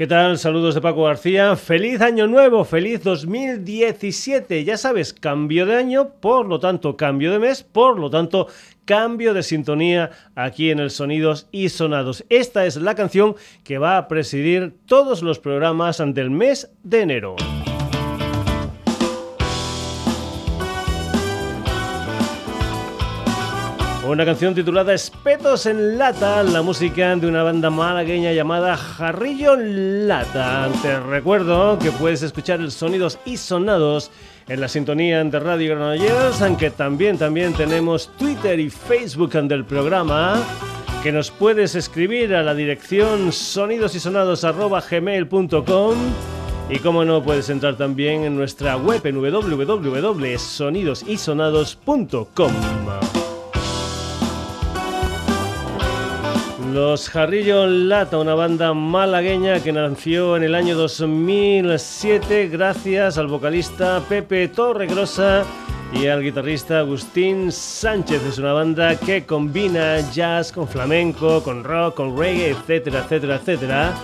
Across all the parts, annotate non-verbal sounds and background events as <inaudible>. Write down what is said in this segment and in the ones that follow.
¿Qué tal? Saludos de Paco García. Feliz año nuevo, feliz 2017. Ya sabes, cambio de año, por lo tanto cambio de mes, por lo tanto cambio de sintonía aquí en el Sonidos y Sonados. Esta es la canción que va a presidir todos los programas del mes de enero. Una canción titulada Espetos en Lata, la música de una banda malagueña llamada Jarrillo Lata. Te recuerdo que puedes escuchar el Sonidos y Sonados en la sintonía de Radio Granollers, aunque también, también tenemos Twitter y Facebook del programa que nos puedes escribir a la dirección sonidosysonados.gmail.com y como no, puedes entrar también en nuestra web en www.sonidosysonados.com. Los Jarrillo Lata, una banda malagueña que nació en el año 2007 gracias al vocalista Pepe Torregrosa y al guitarrista Agustín Sánchez. Es una banda que combina jazz con flamenco, con rock, con reggae, etcétera, etcétera, etcétera.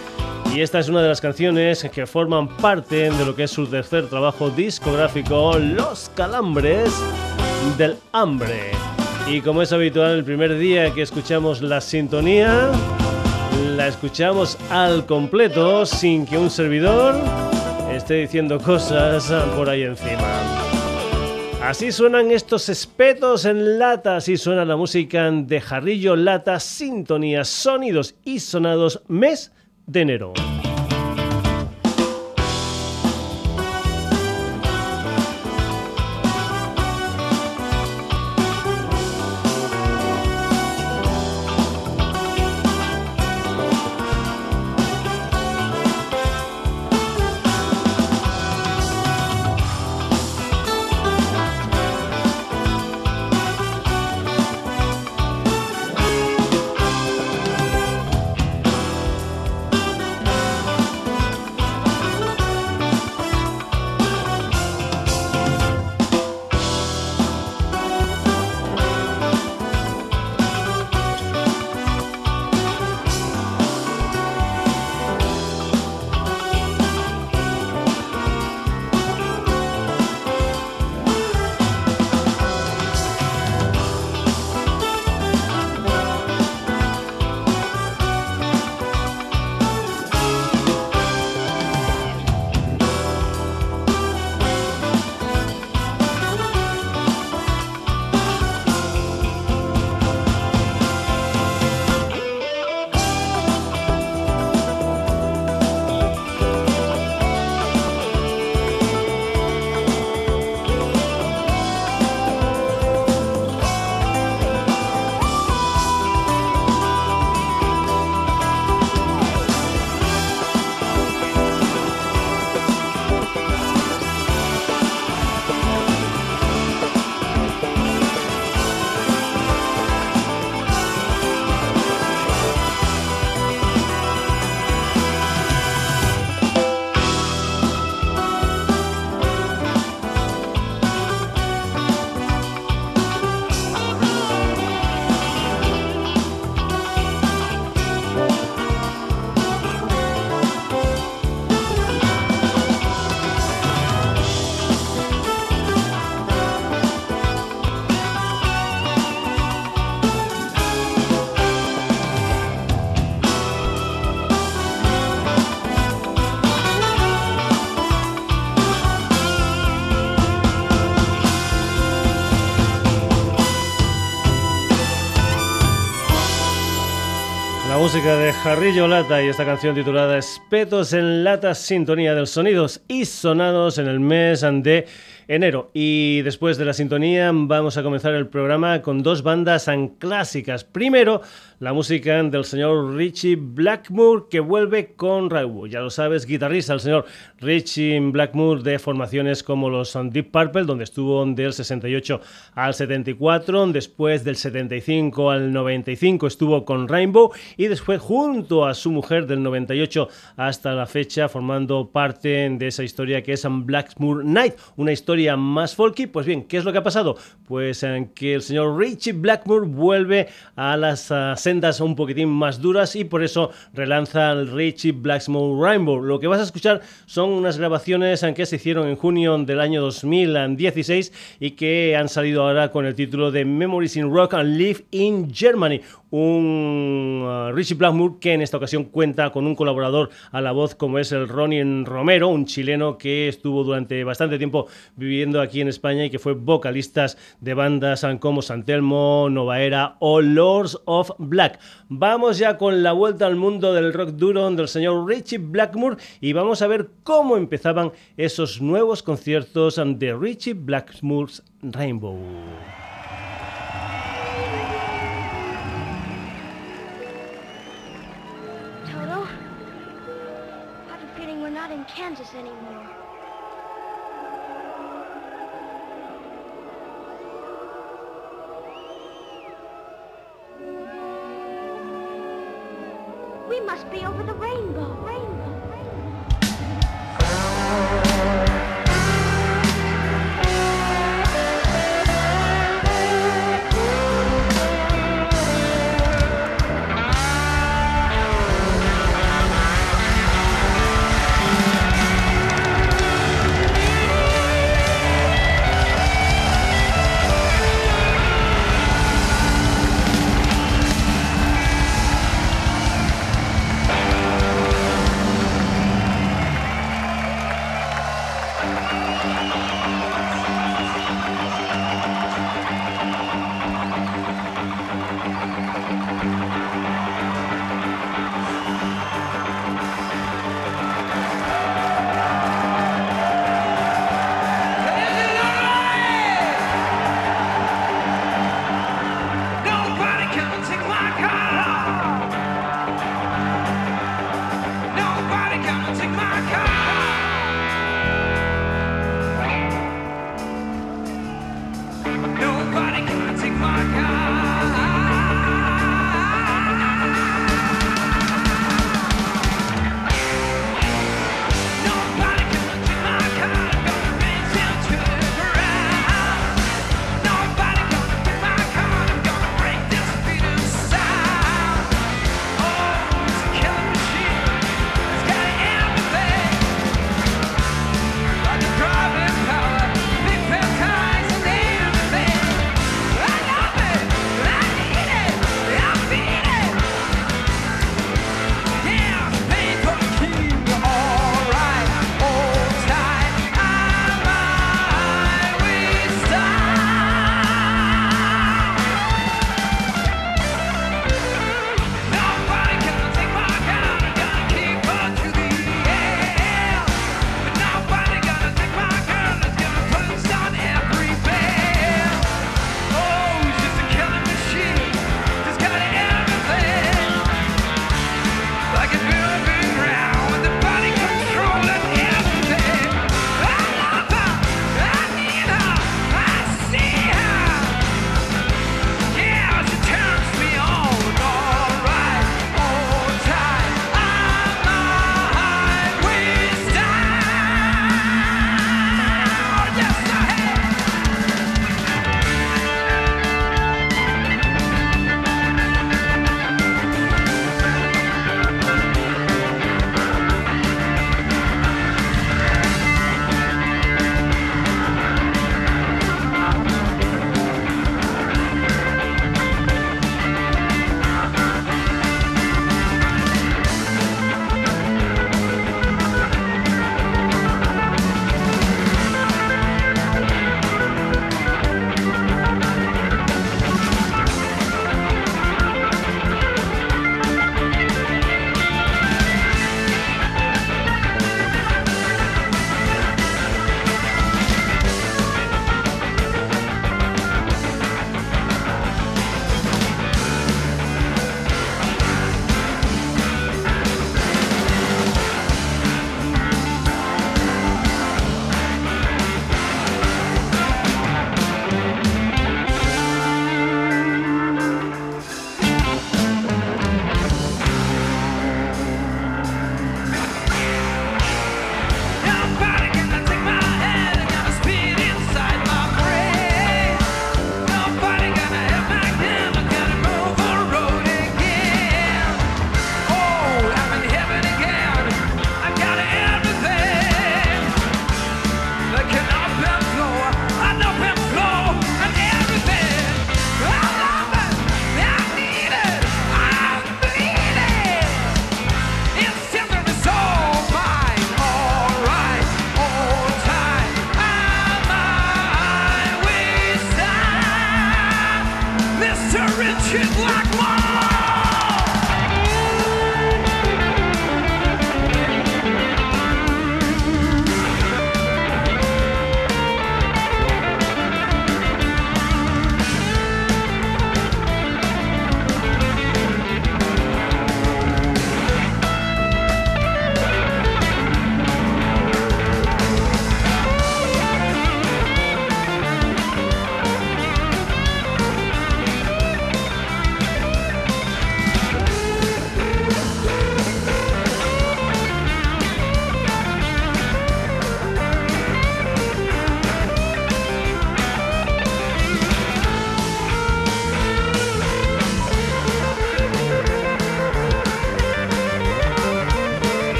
Y esta es una de las canciones que forman parte de lo que es su tercer trabajo discográfico, Los Calambres del Hambre. Y como es habitual, el primer día que escuchamos la sintonía, la escuchamos al completo sin que un servidor esté diciendo cosas por ahí encima. Así suenan estos espetos en lata, así suena la música de Jarrillo Lata, sintonías, sonidos y sonados mes de enero. De Jarrillo Lata y esta canción titulada Espetos en Lata, sintonía de los sonidos y sonados en el mes de enero. Y después de la sintonía vamos a comenzar el programa con dos bandas clásicas. Primero, la música del señor Richie Blackmore que vuelve con Raúl. Ya lo sabes, guitarrista, el señor Richie Blackmore de formaciones como los Deep Purple, donde estuvo del 68 al 74, después del 75 al 95 estuvo con Rainbow y después junto a su mujer del 98 hasta la fecha formando parte de esa historia que es Blackmore Night, una historia más folky. Pues bien, ¿qué es lo que ha pasado? Pues en que el señor Richie Blackmore vuelve a las sendas un poquitín más duras y por eso relanza el Richie Blackmore Rainbow. Lo que vas a escuchar son unas grabaciones en que se hicieron en junio del año 2016 y que han salido ahora con el título de Memories in Rock and Live in Germany un uh, Richie Blackmore que en esta ocasión cuenta con un colaborador a la voz como es el Ronnie Romero, un chileno que estuvo durante bastante tiempo viviendo aquí en España y que fue vocalista de bandas como Santelmo, Era o Lords of Black. Vamos ya con la vuelta al mundo del rock duro del señor Richie Blackmore y vamos a ver cómo empezaban esos nuevos conciertos de Richie Blackmore's Rainbow. Kansas anymore. We must be over the rainbow,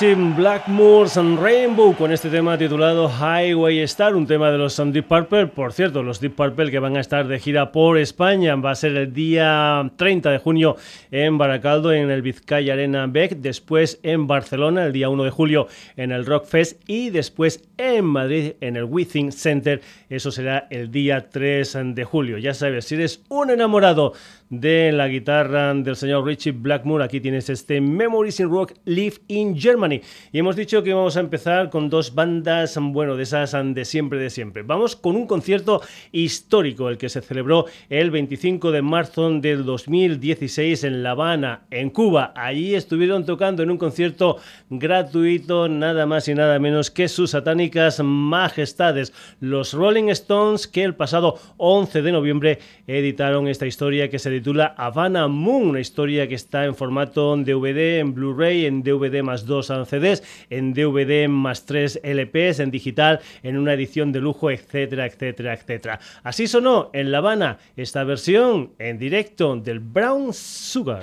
Richie Blackmore's Rainbow con este tema titulado Highway Star, un tema de los Deep Purple. Por cierto, los Deep Purple que van a estar de gira por España. Va a ser el día 30 de junio en Baracaldo, en el Vizcaya Arena Beck. Después en Barcelona, el día 1 de julio en el Rock Fest. Y después en Madrid, en el Withing Center. Eso será el día 3 de julio. Ya sabes, si eres un enamorado de la guitarra del señor Richie Blackmore. Aquí tienes este Memories in Rock Live in Germany. Y hemos dicho que vamos a empezar con dos bandas, bueno, de esas de siempre, de siempre. Vamos con un concierto histórico, el que se celebró el 25 de marzo del 2016 en La Habana, en Cuba. Allí estuvieron tocando en un concierto gratuito, nada más y nada menos que sus satánicas majestades, los Rolling Stones, que el pasado 11 de noviembre editaron esta historia que se titula Havana Moon, una historia que está en formato DVD, en Blu-ray, en DVD más dos CDs, en DVD más tres LPs, en digital, en una edición de lujo, etcétera, etcétera, etcétera. Así sonó en La Habana esta versión en directo del Brown Sugar.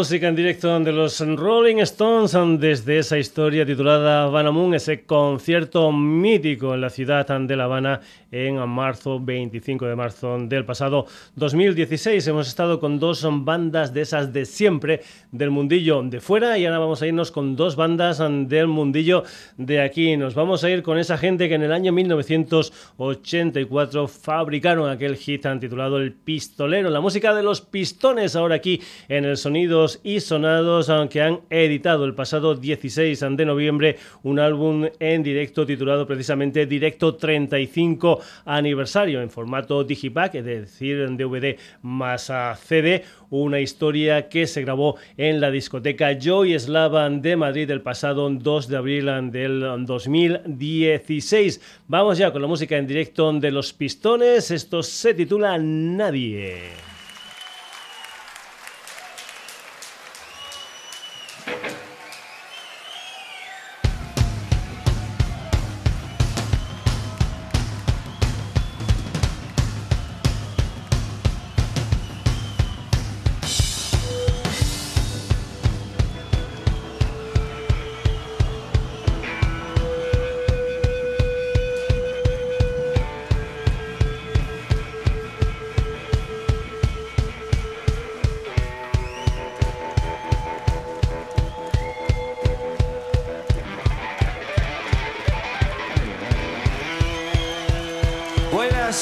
Música en directo de los Rolling Stones desde esa historia titulada Havana Moon, ese concierto mítico en la ciudad de La Habana en marzo, 25 de marzo del pasado 2016. Hemos estado con dos bandas de esas de siempre del mundillo de fuera y ahora vamos a irnos con dos bandas del mundillo de aquí. Nos vamos a ir con esa gente que en el año 1984 fabricaron aquel hit titulado El Pistolero, la música de los pistones ahora aquí en el sonido y sonados, aunque han editado el pasado 16 de noviembre un álbum en directo titulado precisamente Directo 35 Aniversario en formato Digipack, es decir, en DVD más CD, una historia que se grabó en la discoteca Joy Slavan de Madrid el pasado 2 de abril del 2016. Vamos ya con la música en directo de Los Pistones, esto se titula Nadie.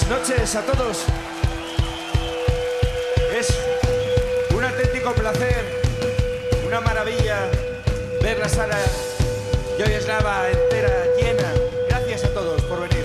A todos. Es un auténtico placer, una maravilla ver la sala Joy Eslava entera llena. Gracias a todos por venir.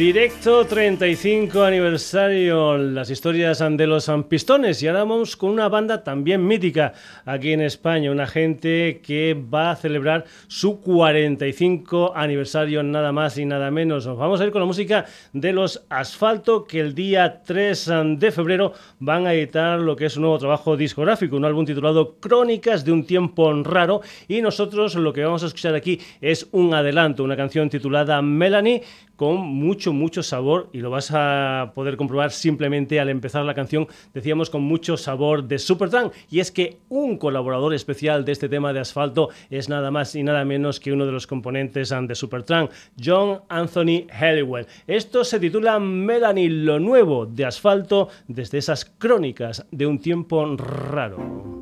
Directo, 35 aniversario, las historias de los pistones. Y ahora vamos con una banda también mítica aquí en España, una gente que va a celebrar su 45 aniversario, nada más y nada menos. Nos vamos a ir con la música de los Asfalto, que el día 3 de febrero van a editar lo que es un nuevo trabajo discográfico, un álbum titulado Crónicas de un tiempo raro. Y nosotros lo que vamos a escuchar aquí es un adelanto, una canción titulada Melanie con mucho, mucho sabor y lo vas a poder comprobar simplemente al empezar la canción, decíamos con mucho sabor de Supertramp y es que un colaborador especial de este tema de asfalto es nada más y nada menos que uno de los componentes de Supertramp, John Anthony Halliwell. Esto se titula Melanie, lo nuevo de asfalto desde esas crónicas de un tiempo raro.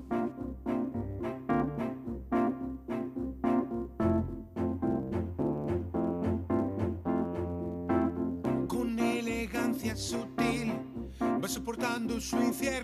Su infierno.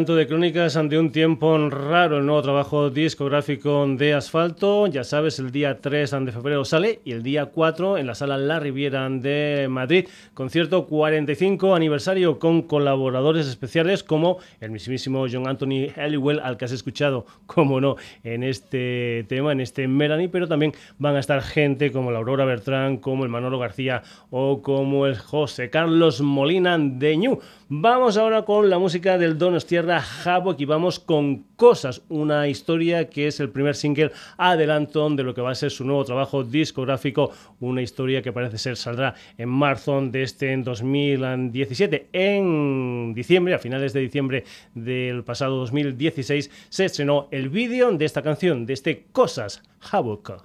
Adelanto de crónicas ante un tiempo raro, el nuevo trabajo discográfico de Asfalto. Ya sabes, el día 3 de febrero sale y el día 4 en la sala La Riviera de Madrid. Concierto 45 aniversario con colaboradores especiales como el mismísimo John Anthony Halliwell, al que has escuchado, como no, en este tema, en este Melanie, pero también van a estar gente como la Aurora Bertrán, como el Manolo García o como el José Carlos Molina de Ñu. Vamos ahora con la música del Donostierra Havoc y vamos con Cosas, una historia que es el primer single adelanto de lo que va a ser su nuevo trabajo discográfico, una historia que parece ser saldrá en marzo de este 2017. En diciembre, a finales de diciembre del pasado 2016, se estrenó el vídeo de esta canción, de este Cosas Havoc.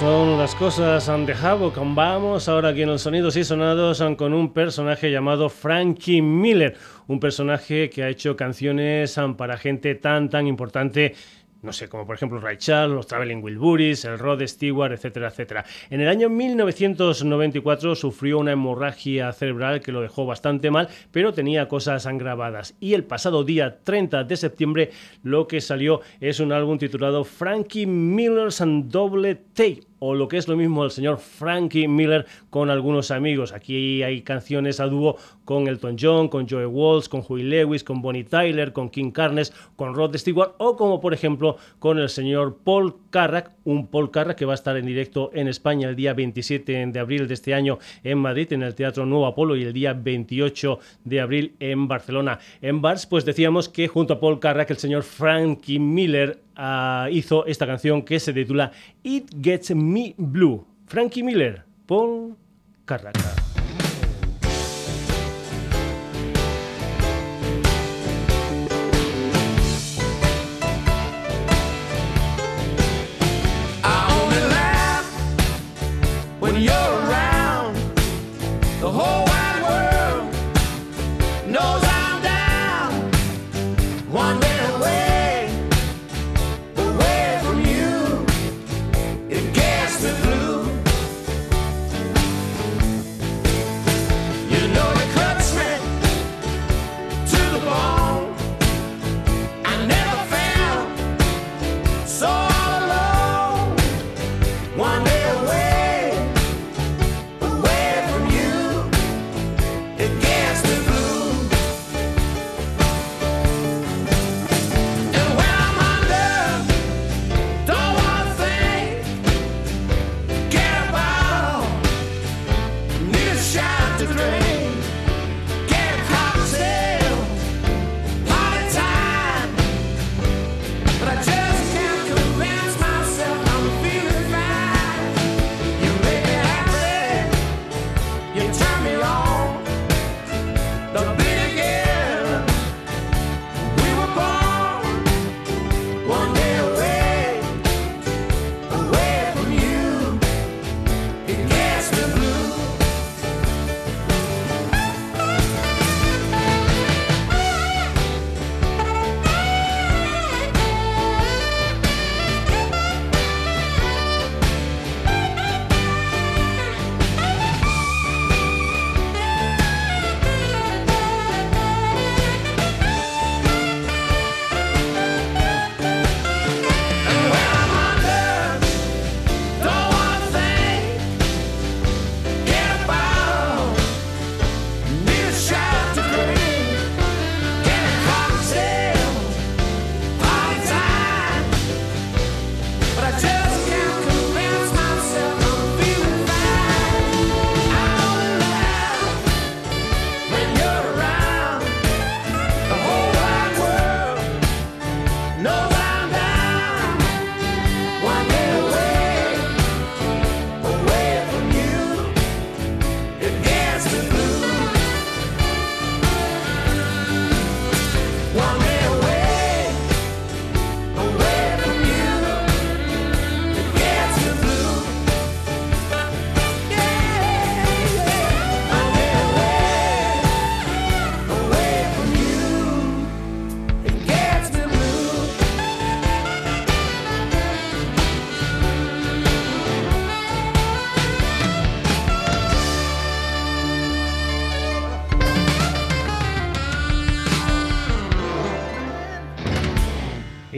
Son las cosas de Havoc. Vamos ahora aquí en los sonidos y sonados con un personaje llamado Frankie Miller, un personaje que ha hecho canciones para gente tan tan importante no sé, como por ejemplo Ray Charles, los Traveling Wilburys, el Rod Stewart, etcétera, etcétera. En el año 1994 sufrió una hemorragia cerebral que lo dejó bastante mal, pero tenía cosas grabadas. Y el pasado día 30 de septiembre lo que salió es un álbum titulado Frankie Miller's and Double Tape. O lo que es lo mismo el señor Frankie Miller con algunos amigos. Aquí hay canciones a dúo con Elton John, con Joe Walsh, con Huey Lewis, con Bonnie Tyler, con King Carnes, con Rod Stewart o como por ejemplo con el señor Paul Carrack, un Paul Carrack que va a estar en directo en España el día 27 de abril de este año en Madrid en el Teatro Nuevo Apolo y el día 28 de abril en Barcelona. En Bars pues decíamos que junto a Paul Carrack el señor Frankie Miller uh, hizo esta canción que se titula It Gets Me Blue. Frankie Miller, Paul Carrack.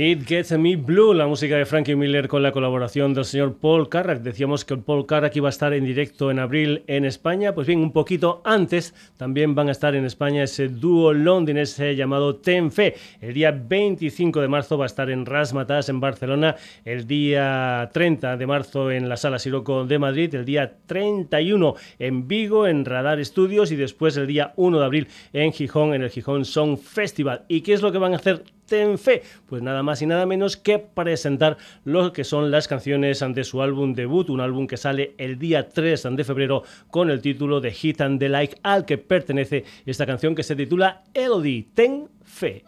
It Gets Me Blue, la música de Frankie Miller con la colaboración del señor Paul Carrack. Decíamos que Paul Carrack iba a estar en directo en abril en España. Pues bien, un poquito antes también van a estar en España ese dúo londinense llamado Tenfe. El día 25 de marzo va a estar en Rasmatas en Barcelona. El día 30 de marzo en la Sala Siroco de Madrid. El día 31 en Vigo en Radar Studios. Y después el día 1 de abril en Gijón en el Gijón Song Festival. ¿Y qué es lo que van a hacer en fe? Pues nada más y nada menos que presentar lo que son las canciones de su álbum debut, un álbum que sale el día 3 de febrero con el título de Hit and the Like, al que pertenece esta canción que se titula Elodie, Ten Fe.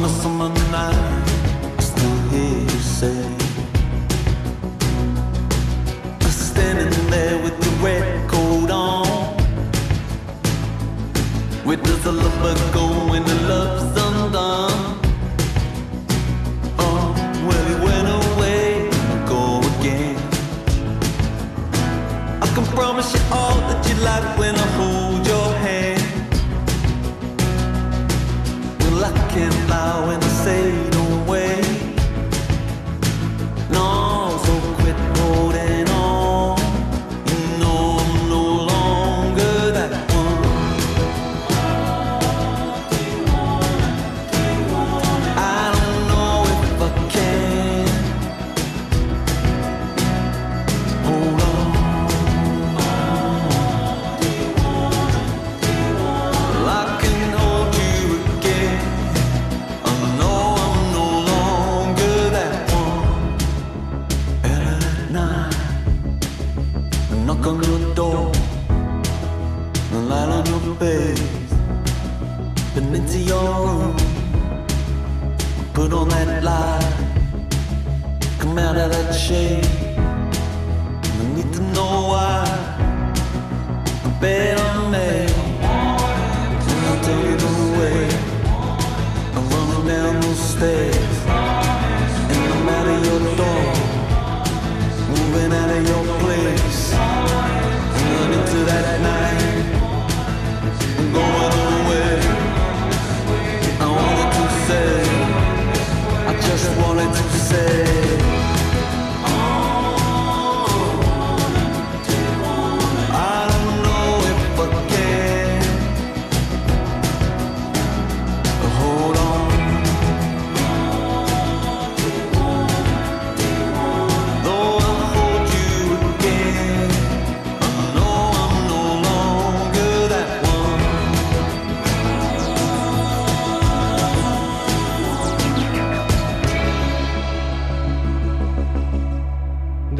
On the summer night, I still hear you say, I'm standing there with the red coat on. Where does the lover go when the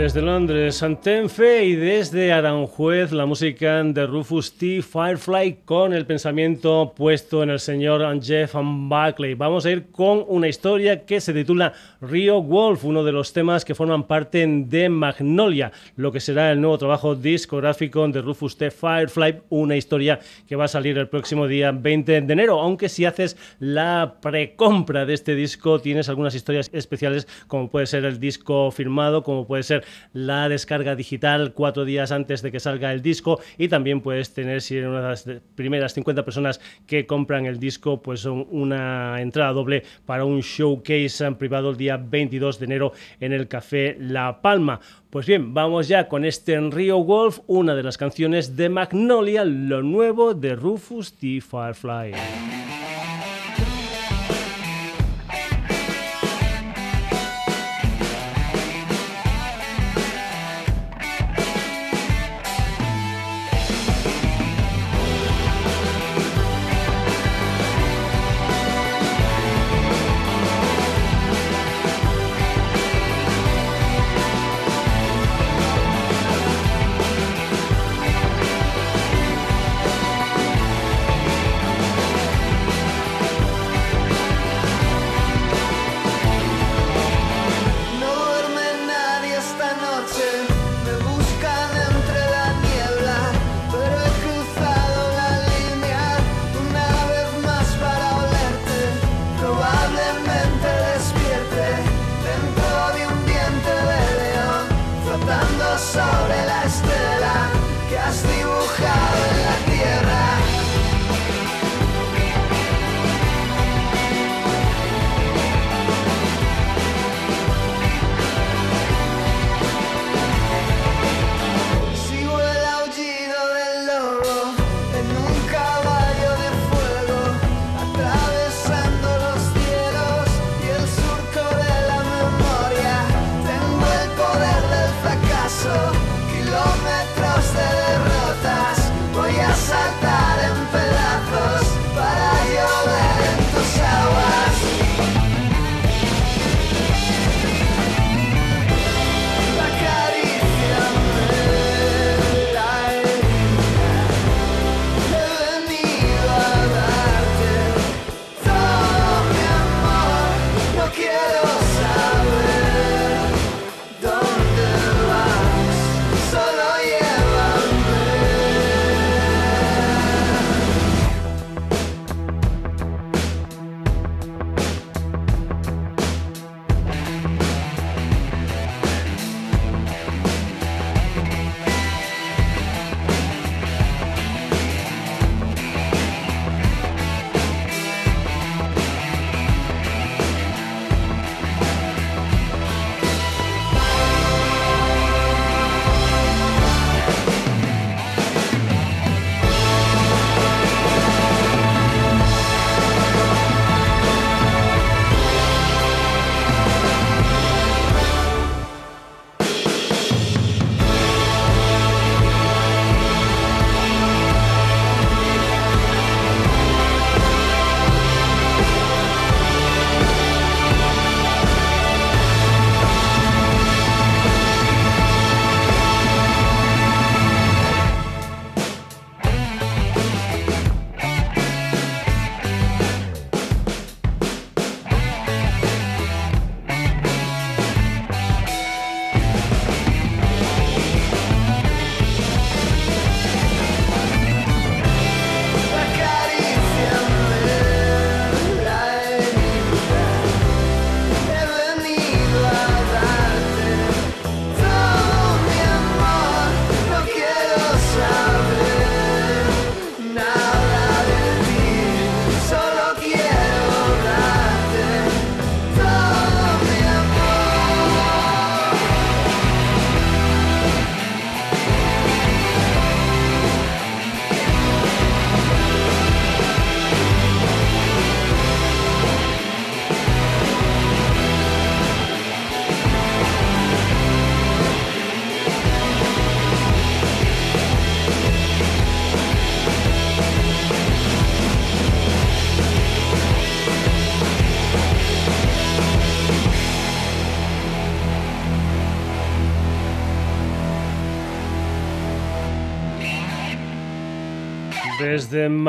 Desde Londres, Santenfe y desde Aranjuez, la música de Rufus T. Firefly con el pensamiento puesto en el señor Jeff Buckley. Vamos a ir con una historia que se titula Rio Wolf, uno de los temas que forman parte de Magnolia, lo que será el nuevo trabajo discográfico de Rufus T. Firefly, una historia que va a salir el próximo día 20 de enero, aunque si haces la precompra de este disco tienes algunas historias especiales como puede ser el disco firmado, como puede ser la descarga digital cuatro días antes de que salga el disco y también puedes tener, si eres una de las primeras 50 personas que compran el disco, pues una entrada doble para un showcase eh, privado el día 22 de enero en el Café La Palma. Pues bien, vamos ya con este Rio Wolf, una de las canciones de Magnolia, lo nuevo de Rufus T. Firefly.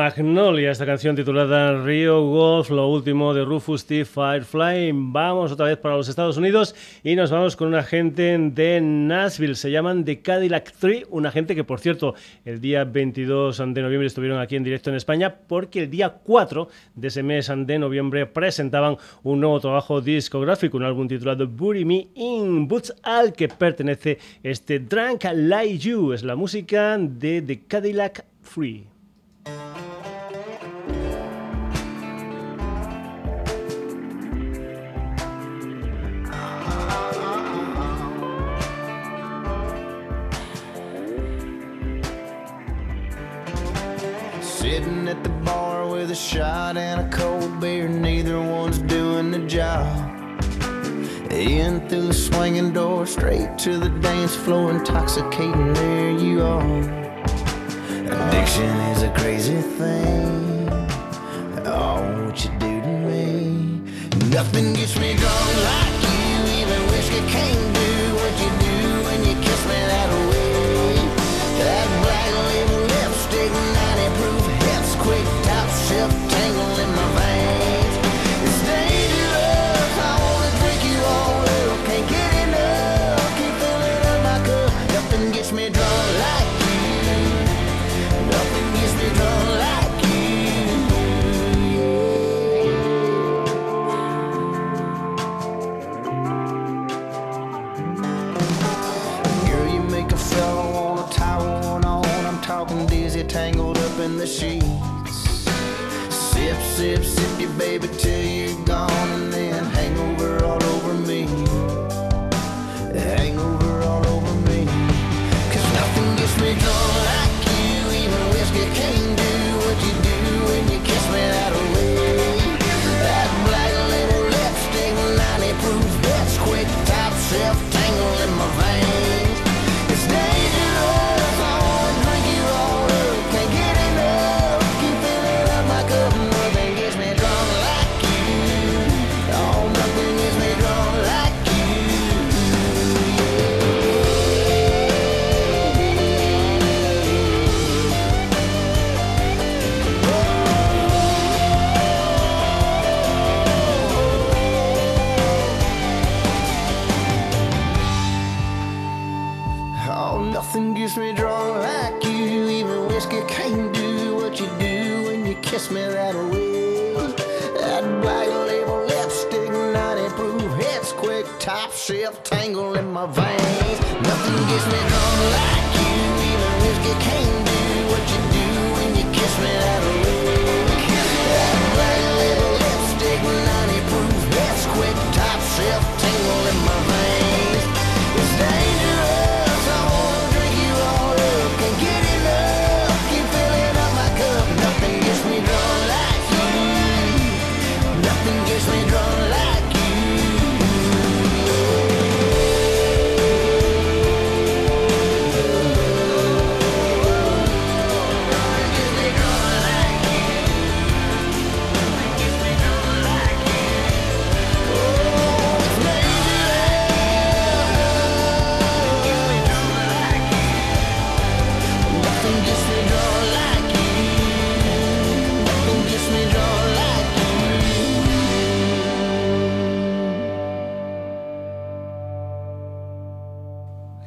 Magnolia, esta canción titulada Rio Wolf, lo último de Rufus T. Firefly. Vamos otra vez para los Estados Unidos y nos vamos con una gente de Nashville. Se llaman The Cadillac Tree, una gente que, por cierto, el día 22 de noviembre estuvieron aquí en directo en España porque el día 4 de ese mes de noviembre presentaban un nuevo trabajo discográfico, un álbum titulado Bury Me In Boots, al que pertenece este Drunk Like You. Es la música de The Cadillac Free. With a shot and a cold beer, neither one's doing the job. In through the swinging door, straight to the dance floor, intoxicating, there you are. Addiction is a crazy thing. Oh, what you do to me. Nothing gets me drunk like you, even whiskey can't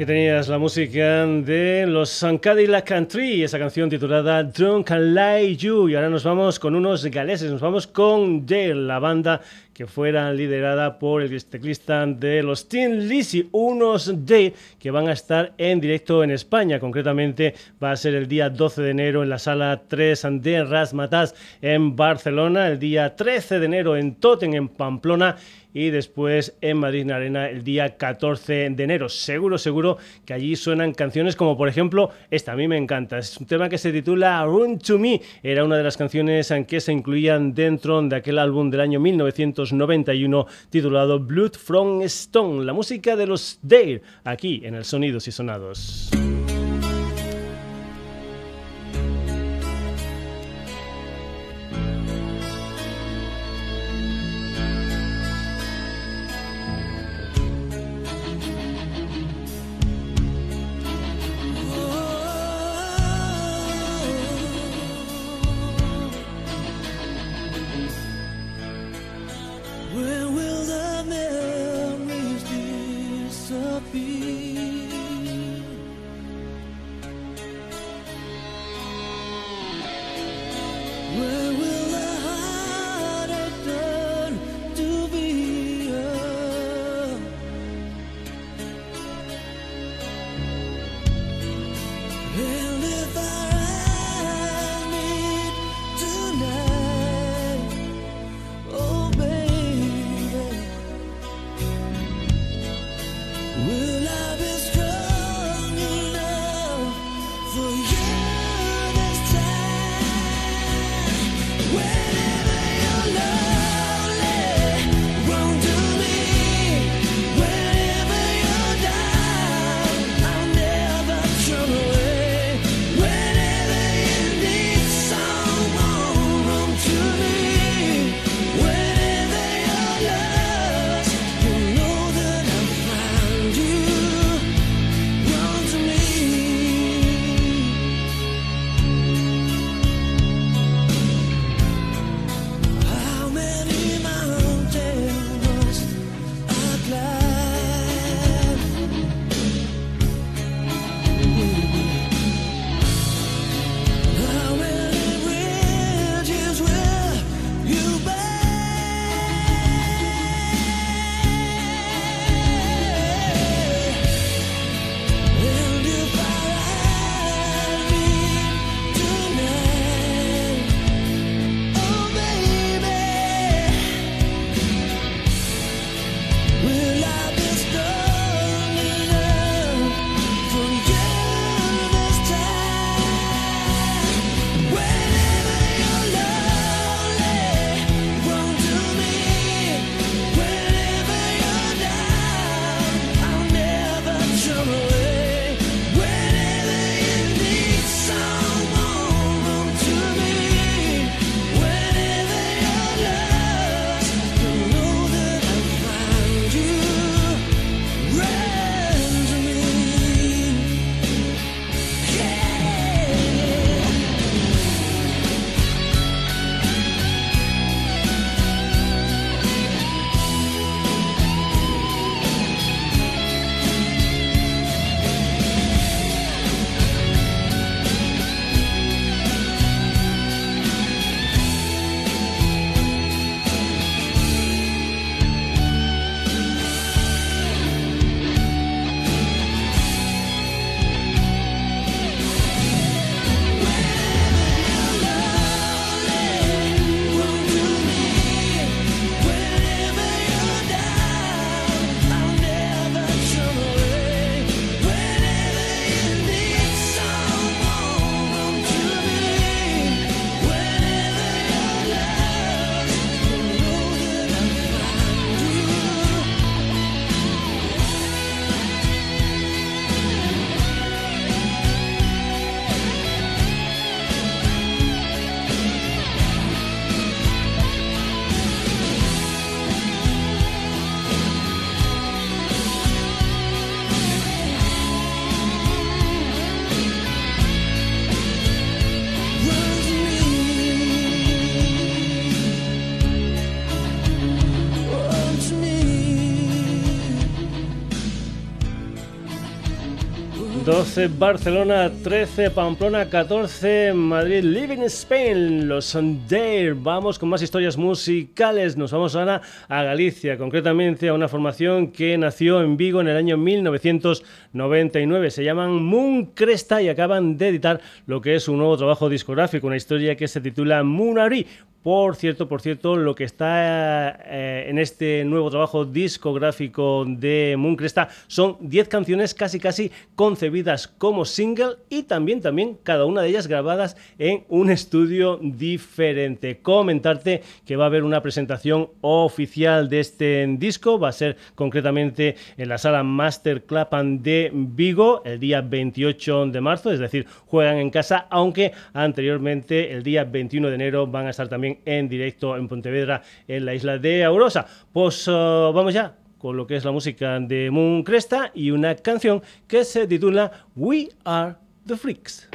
Tenías la música de los Cadillac Country, esa canción titulada Drunk Like You. Y ahora nos vamos con unos galeses, nos vamos con Dale, la banda que fuera liderada por el teclista de los Teen Lizzy, unos Dale que van a estar en directo en España. Concretamente va a ser el día 12 de enero en la sala 3 de Rasmatas en Barcelona, el día 13 de enero en Toten en Pamplona y después en Madrid Arena el día 14 de enero. Seguro, seguro que allí suenan canciones como por ejemplo esta, a mí me encanta. Es un tema que se titula Run to Me. Era una de las canciones en que se incluían dentro de aquel álbum del año 1991 titulado Blood from Stone. La música de los Dare aquí en el Sonidos y Sonados. 12 Barcelona, 13 Pamplona, 14 Madrid, Living Spain, los Sunday. Vamos con más historias musicales. Nos vamos ahora a Galicia, concretamente a una formación que nació en Vigo en el año 1999. Se llaman Moon Cresta y acaban de editar lo que es un nuevo trabajo discográfico, una historia que se titula Moonari. Por cierto, por cierto, lo que está eh, en este nuevo trabajo discográfico de Mooncresta son 10 canciones casi casi concebidas como single y también también cada una de ellas grabadas en un estudio diferente. Comentarte que va a haber una presentación oficial de este disco, va a ser concretamente en la sala Master Clapan de Vigo el día 28 de marzo, es decir, juegan en casa, aunque anteriormente el día 21 de enero van a estar también en directo en Pontevedra, en la isla de Aurosa. Pues uh, vamos ya con lo que es la música de Moon Cresta y una canción que se titula We Are the Freaks.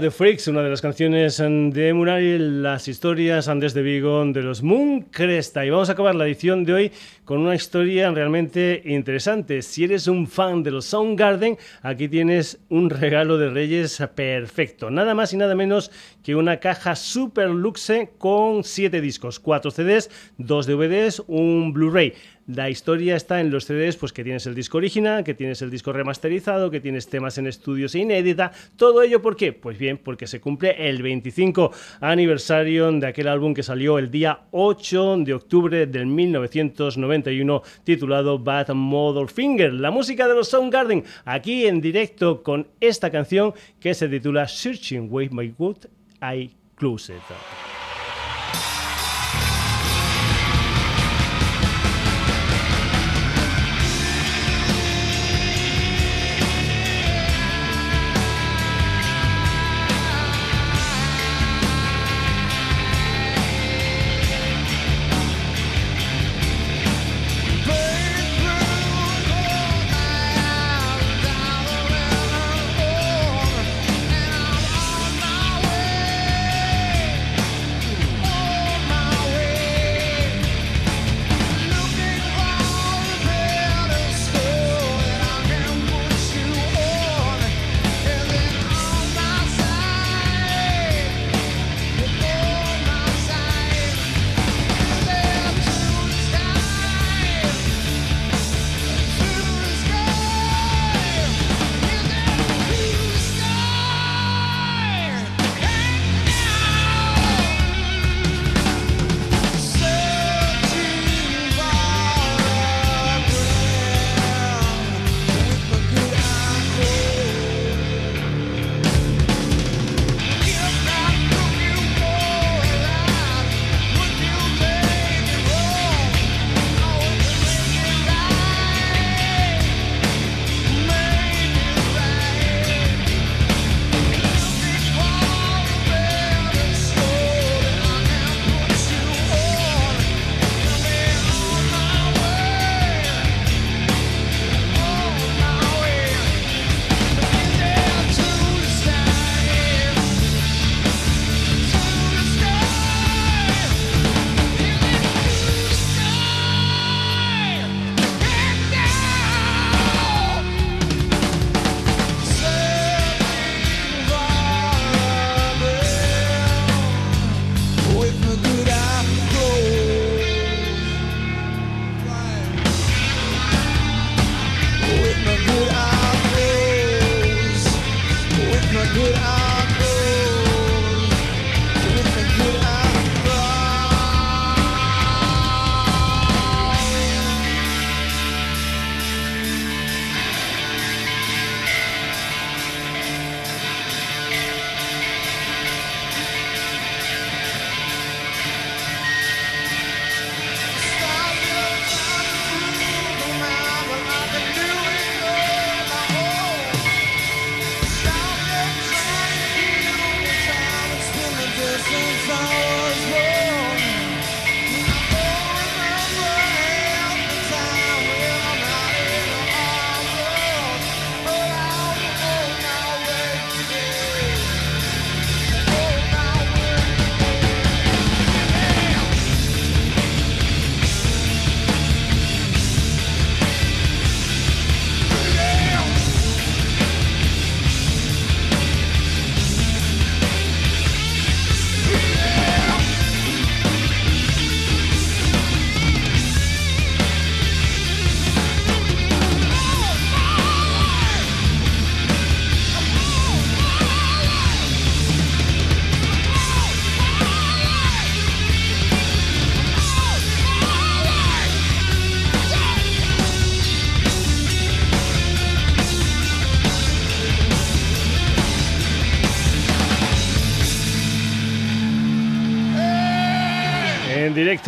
The Freaks, una de las canciones de Murari, las historias antes de Vigo de los Moon Cresta. Y vamos a acabar la edición de hoy con una historia realmente interesante. Si eres un fan de los Soundgarden, aquí tienes un regalo de Reyes perfecto. Nada más y nada menos que una caja super luxe con 7 discos, 4 CDs, 2 DVDs, un Blu-ray. La historia está en los CDs, pues que tienes el disco original, que tienes el disco remasterizado, que tienes temas en estudios e inédita. Todo ello, ¿por qué? Pues bien, porque se cumple el 25 aniversario de aquel álbum que salió el día 8 de octubre del 1991, titulado Bad Mother Finger. La música de los Soundgarden, aquí en directo con esta canción que se titula Searching With My Good Eye Closet.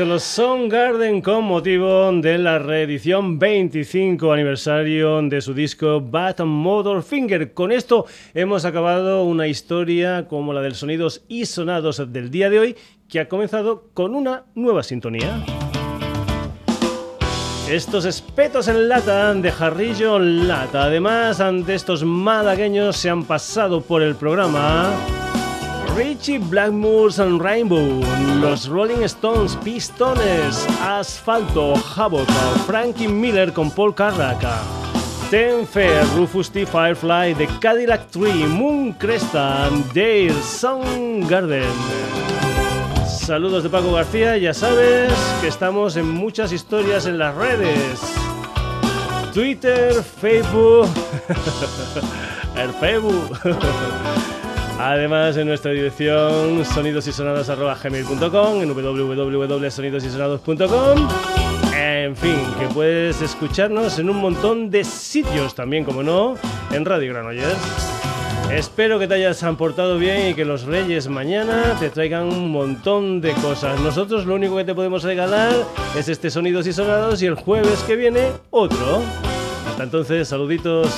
Directo los Soundgarden con motivo de la reedición 25 aniversario de su disco Bad Motor Finger. Con esto hemos acabado una historia como la del sonidos y sonados del día de hoy que ha comenzado con una nueva sintonía. Estos espetos en lata de Jarrillo Lata. Además, ante estos malagueños se han pasado por el programa Richie Blackmore's and Rainbow, los Rolling Stones, Pistones, Asfalto, Havoc, Frankie Miller con Paul Carraca, Ten Fair, Rufus T. Firefly, The Cadillac Tree, Moon Cresta, Dale, Soundgarden. Saludos de Paco García, ya sabes que estamos en muchas historias en las redes. Twitter, Facebook, <laughs> el Facebook. <laughs> Además, en nuestra dirección sonidosysonados.gmail.com, en www.sonidosysonados.com. En fin, que puedes escucharnos en un montón de sitios también, como no, en Radio Granollers. Espero que te hayas portado bien y que los reyes mañana te traigan un montón de cosas. Nosotros lo único que te podemos regalar es este Sonidos y Sonados y el jueves que viene otro. Hasta entonces, saluditos.